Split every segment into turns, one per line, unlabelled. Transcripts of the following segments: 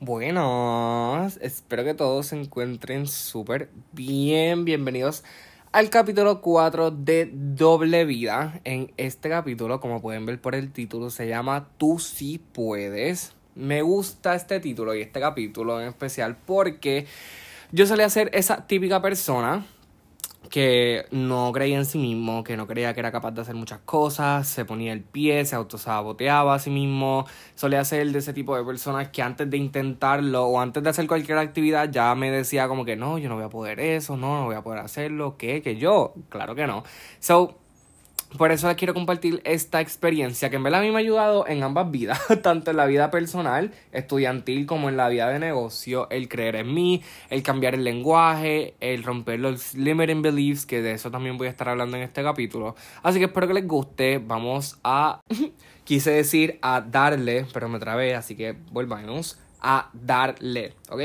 Buenas, espero que todos se encuentren súper bien. Bienvenidos al capítulo 4 de Doble Vida. En este capítulo, como pueden ver por el título, se llama Tú sí puedes. Me gusta este título y este capítulo en especial porque yo solía ser esa típica persona que no creía en sí mismo, que no creía que era capaz de hacer muchas cosas, se ponía el pie, se autosaboteaba a sí mismo, solía ser de ese tipo de personas que antes de intentarlo o antes de hacer cualquier actividad ya me decía como que no, yo no voy a poder eso, no, no voy a poder hacerlo, ¿qué? Que yo, claro que no. So, por eso les quiero compartir esta experiencia que en verdad a mí me ha ayudado en ambas vidas, tanto en la vida personal, estudiantil, como en la vida de negocio, el creer en mí, el cambiar el lenguaje, el romper los limiting beliefs, que de eso también voy a estar hablando en este capítulo. Así que espero que les guste, vamos a, quise decir a darle, pero me trabé, así que volvamos a darle, ¿ok?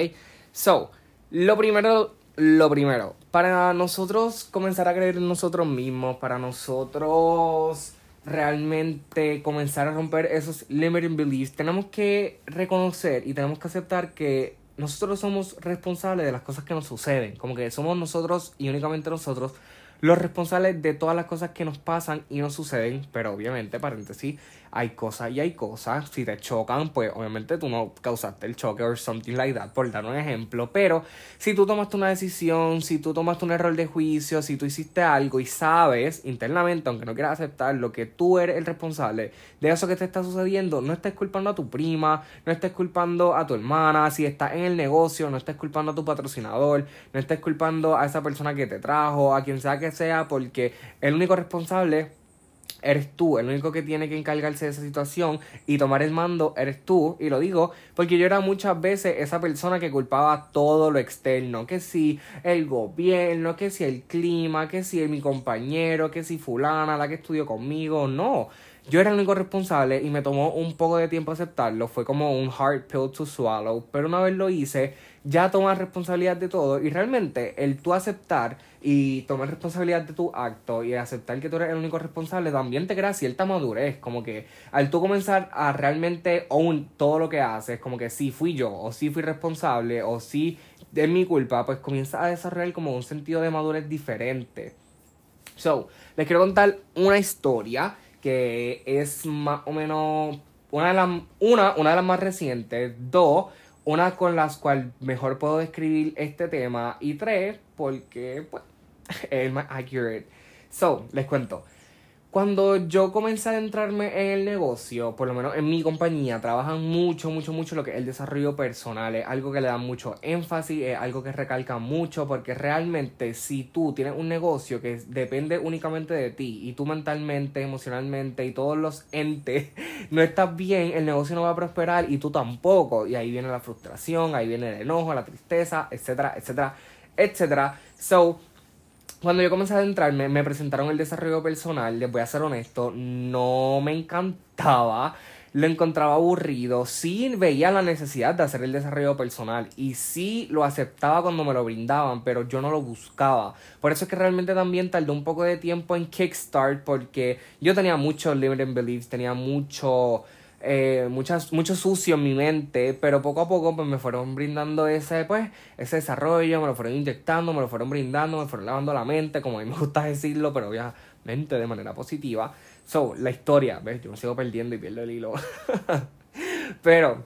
So, lo primero lo primero, para nosotros comenzar a creer en nosotros mismos, para nosotros realmente comenzar a romper esos limiting beliefs, tenemos que reconocer y tenemos que aceptar que nosotros somos responsables de las cosas que nos suceden, como que somos nosotros y únicamente nosotros los responsables de todas las cosas que nos pasan y nos suceden, pero obviamente, paréntesis, hay cosas y hay cosas. Si te chocan, pues obviamente tú no causaste el choque o something like that, por dar un ejemplo. Pero si tú tomaste una decisión, si tú tomaste un error de juicio, si tú hiciste algo y sabes internamente, aunque no quieras aceptar lo que tú eres el responsable de eso que te está sucediendo, no estés culpando a tu prima, no estés culpando a tu hermana, si estás en el negocio, no estés culpando a tu patrocinador, no estés culpando a esa persona que te trajo, a quien sea que sea, porque el único responsable eres tú, el único que tiene que encargarse de esa situación y tomar el mando eres tú, y lo digo porque yo era muchas veces esa persona que culpaba todo lo externo, que si el gobierno, que si el clima, que si mi compañero, que si fulana, la que estudió conmigo, no. Yo era el único responsable y me tomó un poco de tiempo aceptarlo, fue como un hard pill to swallow, pero una vez lo hice, ya tomas responsabilidad de todo y realmente el tú aceptar y tomar responsabilidad de tu acto y aceptar que tú eres el único responsable también te crea cierta madurez, como que al tú comenzar a realmente own todo lo que haces, como que sí fui yo o sí fui responsable o sí es mi culpa, pues comienza a desarrollar como un sentido de madurez diferente. So, les quiero contar una historia que es más o menos una de las, una, una de las más recientes, dos, una con las cuales mejor puedo describir este tema y tres, porque pues, es más accurate. So, les cuento. Cuando yo comencé a adentrarme en el negocio, por lo menos en mi compañía, trabajan mucho, mucho, mucho lo que es el desarrollo personal. Es algo que le dan mucho énfasis, es algo que recalca mucho, porque realmente si tú tienes un negocio que depende únicamente de ti y tú mentalmente, emocionalmente y todos los entes no estás bien, el negocio no va a prosperar y tú tampoco. Y ahí viene la frustración, ahí viene el enojo, la tristeza, etcétera, etcétera, etcétera. So, cuando yo comencé a adentrarme, me presentaron el desarrollo personal, les voy a ser honesto, no me encantaba, lo encontraba aburrido, sí veía la necesidad de hacer el desarrollo personal y sí lo aceptaba cuando me lo brindaban, pero yo no lo buscaba. Por eso es que realmente también tardó un poco de tiempo en Kickstart porque yo tenía mucho limiting beliefs, tenía mucho eh, muchas, mucho sucio en mi mente, pero poco a poco pues, me fueron brindando ese, pues, ese desarrollo, me lo fueron inyectando, me lo fueron brindando, me fueron lavando la mente, como a mí me gusta decirlo, pero obviamente de manera positiva. So, la historia, ¿ves? Yo me sigo perdiendo y pierdo el hilo. pero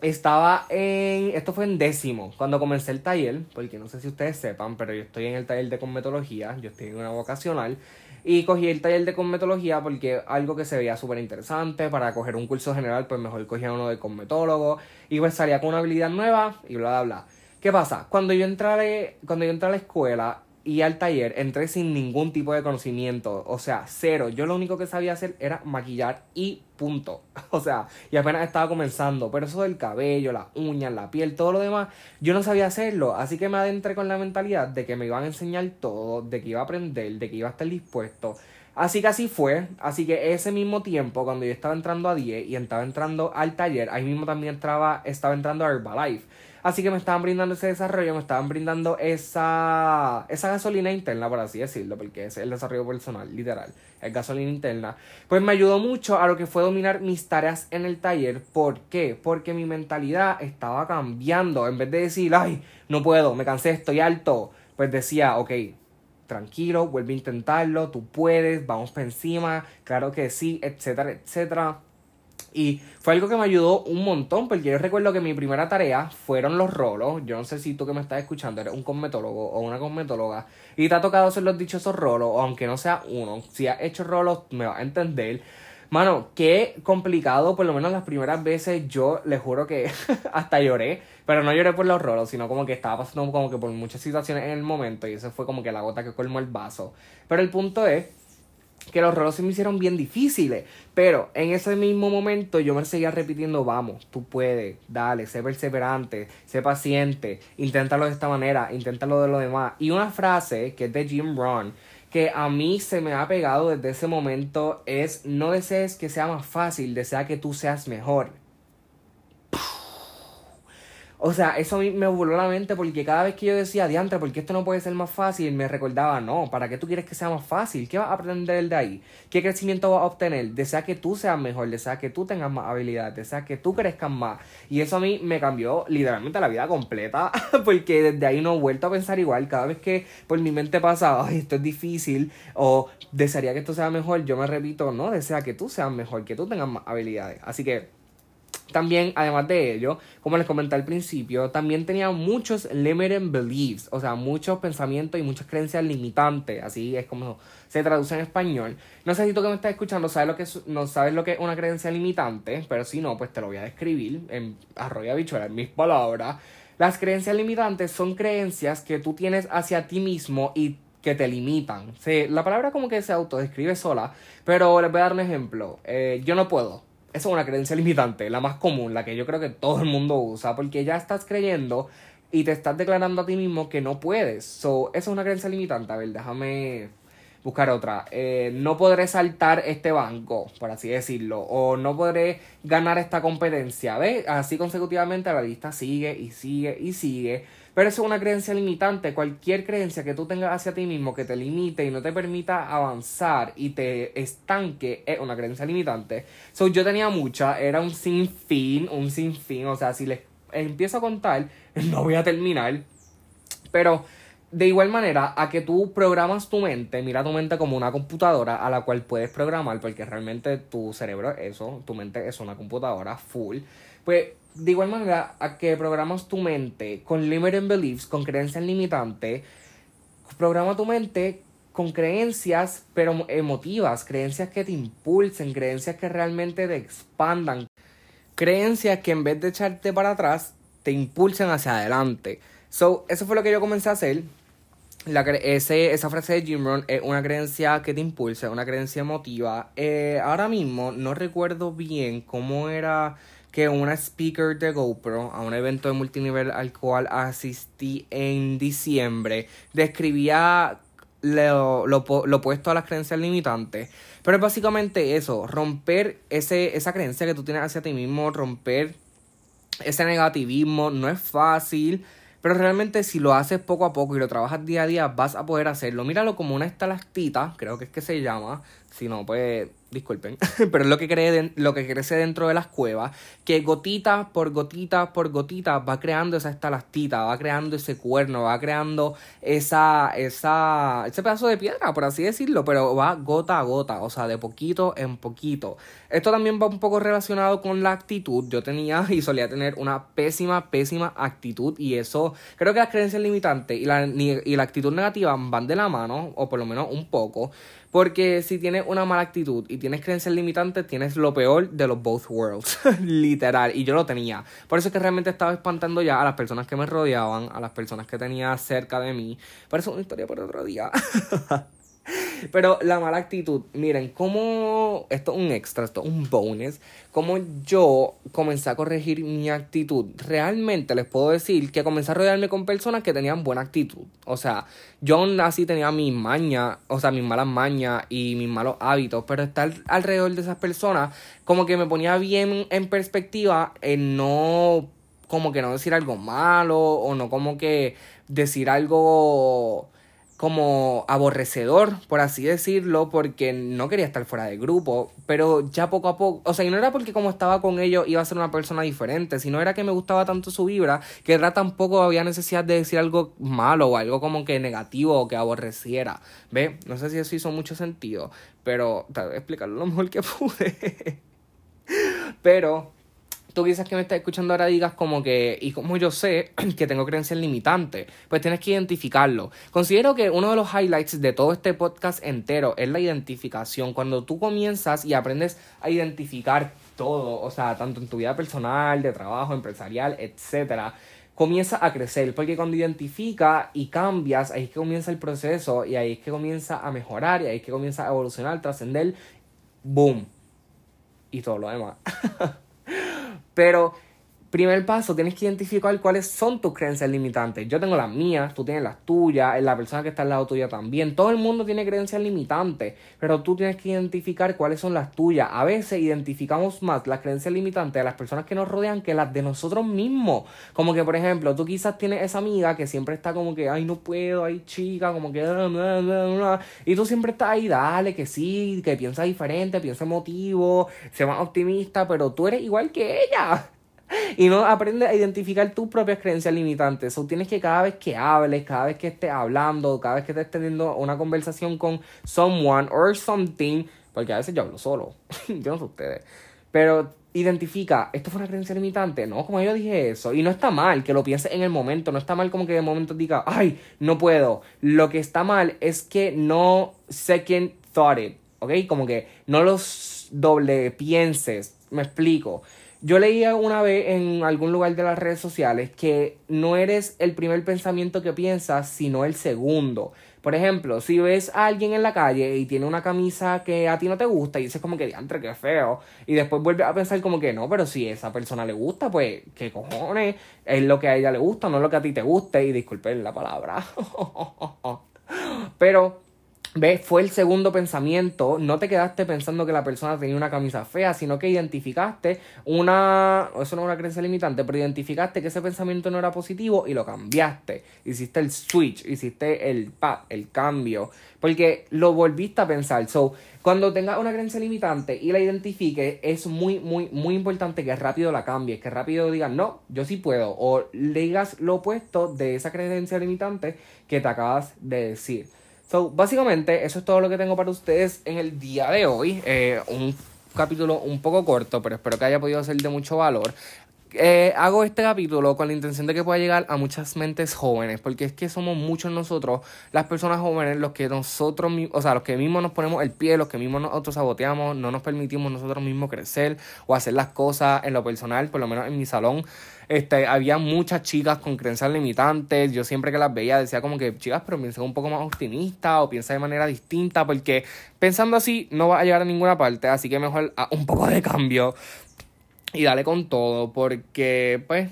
estaba en. Esto fue en décimo, cuando comencé el taller, porque no sé si ustedes sepan, pero yo estoy en el taller de cosmetología, yo estoy en una vocacional. Y cogí el taller de cosmetología porque algo que se veía súper interesante. Para coger un curso general, pues mejor cogía uno de cosmetólogo. Y pues salía con una habilidad nueva y bla, bla, bla. ¿Qué pasa? Cuando yo entré, cuando yo entré a la escuela, y al taller entré sin ningún tipo de conocimiento, o sea, cero. Yo lo único que sabía hacer era maquillar y punto. O sea, y apenas estaba comenzando, pero eso del cabello, las uñas, la piel, todo lo demás, yo no sabía hacerlo, así que me adentré con la mentalidad de que me iban a enseñar todo, de que iba a aprender, de que iba a estar dispuesto Así que así fue. Así que ese mismo tiempo, cuando yo estaba entrando a 10 y estaba entrando al taller, ahí mismo también entraba, estaba entrando a Herbalife. Así que me estaban brindando ese desarrollo, me estaban brindando esa, esa gasolina interna, por así decirlo, porque es el desarrollo personal, literal, es gasolina interna. Pues me ayudó mucho a lo que fue dominar mis tareas en el taller. ¿Por qué? Porque mi mentalidad estaba cambiando. En vez de decir, ay, no puedo, me cansé, estoy alto, pues decía, ok, tranquilo, vuelve a intentarlo, tú puedes, vamos para encima, claro que sí, etcétera, etcétera. Y fue algo que me ayudó un montón, porque yo recuerdo que mi primera tarea fueron los rolos. Yo no sé si tú que me estás escuchando eres un cosmetólogo o una cosmetóloga y te ha tocado hacer los dichosos rolos, aunque no sea uno. Si has hecho rolos, me vas a entender. Mano, qué complicado, por lo menos las primeras veces yo le juro que hasta lloré, pero no lloré por los rolos, sino como que estaba pasando como que por muchas situaciones en el momento y eso fue como que la gota que colmó el vaso. Pero el punto es que los rolos se me hicieron bien difíciles. Pero en ese mismo momento yo me seguía repitiendo, vamos, tú puedes, dale, sé perseverante, sé paciente, inténtalo de esta manera, inténtalo de lo demás. Y una frase que es de Jim Rohn, que a mí se me ha pegado desde ese momento, es no desees que sea más fácil, desea que tú seas mejor. O sea, eso me voló la mente porque cada vez que yo decía, diantre, ¿por qué esto no puede ser más fácil? Me recordaba, no, ¿para qué tú quieres que sea más fácil? ¿Qué vas a aprender de ahí? ¿Qué crecimiento vas a obtener? Desea que tú seas mejor, desea que tú tengas más habilidades, desea que tú crezcas más. Y eso a mí me cambió literalmente la vida completa porque desde ahí no he vuelto a pensar igual. Cada vez que por mi mente pasa, ay, esto es difícil o desearía que esto sea mejor, yo me repito, no, desea que tú seas mejor, que tú tengas más habilidades. Así que también, además de ello, como les comenté al principio, también tenía muchos limiting beliefs, o sea, muchos pensamientos y muchas creencias limitantes, así es como se traduce en español. No sé si tú que me estás escuchando sabes lo que no sabes lo que es una creencia limitante, pero si no, pues te lo voy a describir en arroyo bichuela, en mis palabras. Las creencias limitantes son creencias que tú tienes hacia ti mismo y que te limitan. la palabra como que se autodescribe sola, pero les voy a dar un ejemplo. Eh, yo no puedo esa es una creencia limitante, la más común, la que yo creo que todo el mundo usa, porque ya estás creyendo y te estás declarando a ti mismo que no puedes. So, es una creencia limitante. A ver, déjame buscar otra. Eh, no podré saltar este banco, por así decirlo, o no podré ganar esta competencia. ¿Ves? Así consecutivamente la lista sigue y sigue y sigue. Pero eso es una creencia limitante. Cualquier creencia que tú tengas hacia ti mismo que te limite y no te permita avanzar y te estanque es una creencia limitante. So, yo tenía mucha, era un sinfín, un sinfín. O sea, si les empiezo a contar, no voy a terminar. Pero de igual manera, a que tú programas tu mente, mira tu mente como una computadora a la cual puedes programar, porque realmente tu cerebro es eso, tu mente es una computadora full. Pues de igual manera, a que programas tu mente con limiting beliefs, con creencias limitantes, programa tu mente con creencias, pero emotivas, creencias que te impulsen, creencias que realmente te expandan, creencias que en vez de echarte para atrás, te impulsen hacia adelante. So, eso fue lo que yo comencé a hacer. La ese, esa frase de Jim Rohn es una creencia que te impulsa, una creencia emotiva. Eh, ahora mismo no recuerdo bien cómo era que una speaker de GoPro a un evento de multinivel al cual asistí en diciembre describía lo, lo, lo opuesto a las creencias limitantes. Pero es básicamente eso, romper ese, esa creencia que tú tienes hacia ti mismo, romper ese negativismo, no es fácil, pero realmente si lo haces poco a poco y lo trabajas día a día, vas a poder hacerlo. Míralo como una estalactita, creo que es que se llama. Si no, pues disculpen, pero es lo que, cree lo que crece dentro de las cuevas, que gotita por gotita por gotita va creando esa estalactita, va creando ese cuerno, va creando esa, esa, ese pedazo de piedra, por así decirlo, pero va gota a gota, o sea, de poquito en poquito. Esto también va un poco relacionado con la actitud. Yo tenía y solía tener una pésima, pésima actitud y eso, creo que las creencias limitantes y la, y la actitud negativa van de la mano, o por lo menos un poco. Porque si tienes una mala actitud y tienes creencias limitantes, tienes lo peor de los both worlds. Literal. Y yo lo tenía. Por eso es que realmente estaba espantando ya a las personas que me rodeaban, a las personas que tenía cerca de mí. Pero eso es una historia por otro día. Pero la mala actitud, miren, como esto es un extra, esto es un bonus, como yo comencé a corregir mi actitud. Realmente les puedo decir que comencé a rodearme con personas que tenían buena actitud. O sea, yo aún así tenía mis mañas, o sea, mis malas mañas y mis malos hábitos, pero estar alrededor de esas personas como que me ponía bien en perspectiva en no como que no decir algo malo o no como que decir algo como aborrecedor, por así decirlo, porque no quería estar fuera del grupo, pero ya poco a poco, o sea, y no era porque como estaba con ellos iba a ser una persona diferente, sino era que me gustaba tanto su vibra, que era tampoco había necesidad de decir algo malo o algo como que negativo o que aborreciera, ¿ve? No sé si eso hizo mucho sentido, pero tal vez explicarlo lo mejor que pude. pero tú quizás que me estás escuchando ahora digas como que, y como yo sé que tengo creencias limitantes, pues tienes que identificarlo. Considero que uno de los highlights de todo este podcast entero es la identificación. Cuando tú comienzas y aprendes a identificar todo, o sea, tanto en tu vida personal, de trabajo, empresarial, etcétera, comienza a crecer, porque cuando identifica y cambias, ahí es que comienza el proceso y ahí es que comienza a mejorar y ahí es que comienza a evolucionar, trascender, boom, y todo lo demás. Pero primer paso, tienes que identificar cuáles son tus creencias limitantes. Yo tengo las mías, tú tienes las tuyas, la persona que está al lado tuya también. Todo el mundo tiene creencias limitantes, pero tú tienes que identificar cuáles son las tuyas. A veces identificamos más las creencias limitantes de las personas que nos rodean que las de nosotros mismos. Como que, por ejemplo, tú quizás tienes esa amiga que siempre está como que, ay, no puedo, ay, chica, como que, y tú siempre estás ahí, dale, que sí, que piensa diferente, piensa emotivo, sea más optimista, pero tú eres igual que ella y no aprendes a identificar tus propias creencias limitantes. O tienes que cada vez que hables, cada vez que estés hablando, cada vez que estés teniendo una conversación con someone or something, porque a veces yo hablo solo, yo no sé ustedes, pero identifica, ¿esto fue una creencia limitante? No, como yo dije eso. Y no está mal que lo pienses en el momento, no está mal como que de momento diga, ay, no puedo. Lo que está mal es que no second thought it, ¿ok? Como que no los doble pienses, me explico. Yo leía una vez en algún lugar de las redes sociales que no eres el primer pensamiento que piensas, sino el segundo. Por ejemplo, si ves a alguien en la calle y tiene una camisa que a ti no te gusta y dices como que diantre, qué feo, y después vuelves a pensar como que no, pero si esa persona le gusta, pues qué cojones, es lo que a ella le gusta, no lo que a ti te guste, y disculpen la palabra. pero ¿Ves? Fue el segundo pensamiento. No te quedaste pensando que la persona tenía una camisa fea, sino que identificaste una. Eso no es una creencia limitante, pero identificaste que ese pensamiento no era positivo y lo cambiaste. Hiciste el switch, hiciste el pa, el cambio. Porque lo volviste a pensar. So, cuando tengas una creencia limitante y la identifiques, es muy, muy, muy importante que rápido la cambies, que rápido digas, no, yo sí puedo. O le digas lo opuesto de esa creencia limitante que te acabas de decir. So, básicamente, eso es todo lo que tengo para ustedes en el día de hoy. Eh, un capítulo un poco corto, pero espero que haya podido ser de mucho valor. Eh, hago este capítulo con la intención de que pueda llegar a muchas mentes jóvenes, porque es que somos muchos nosotros, las personas jóvenes, los que nosotros, o sea, los que mismos nos ponemos el pie, los que mismos nosotros saboteamos, no nos permitimos nosotros mismos crecer o hacer las cosas en lo personal, por lo menos en mi salón. Este, había muchas chicas con creencias limitantes. Yo siempre que las veía decía como que, chicas, pero piensa un poco más optimista o piensa de manera distinta, porque pensando así no va a llegar a ninguna parte. Así que mejor un poco de cambio y dale con todo, porque pues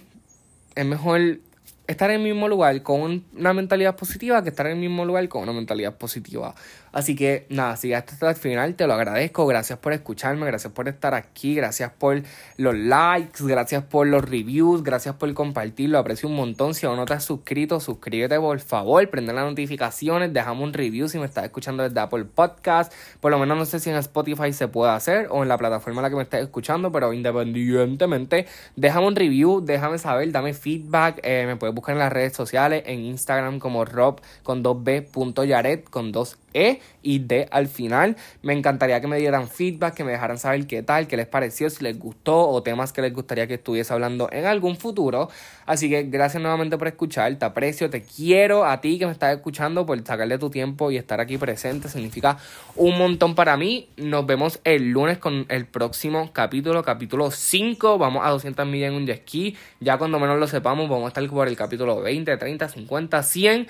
es mejor estar en el mismo lugar con una mentalidad positiva que estar en el mismo lugar con una mentalidad positiva. Así que nada, si hasta el final, te lo agradezco. Gracias por escucharme, gracias por estar aquí, gracias por los likes, gracias por los reviews, gracias por compartirlo. Aprecio un montón. Si aún no te has suscrito, suscríbete por favor, prende las notificaciones, déjame un review si me estás escuchando desde Apple Podcast. Por lo menos no sé si en Spotify se puede hacer o en la plataforma en la que me estés escuchando, pero independientemente, déjame un review, déjame saber, dame feedback. Eh, me puedes buscar en las redes sociales, en Instagram como rob con 2b.yaret con 2 e y D al final. Me encantaría que me dieran feedback, que me dejaran saber qué tal, qué les pareció, si les gustó o temas que les gustaría que estuviese hablando en algún futuro. Así que gracias nuevamente por escuchar, te aprecio, te quiero a ti que me estás escuchando por sacarle tu tiempo y estar aquí presente. Significa un montón para mí. Nos vemos el lunes con el próximo capítulo, capítulo 5. Vamos a 200 millas en un jet ski. Ya cuando menos lo sepamos, vamos a estar por el capítulo 20, 30, 50, 100.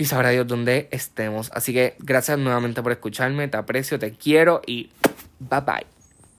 Y sabrá Dios dónde estemos. Así que gracias nuevamente por escucharme, te aprecio, te quiero y bye bye.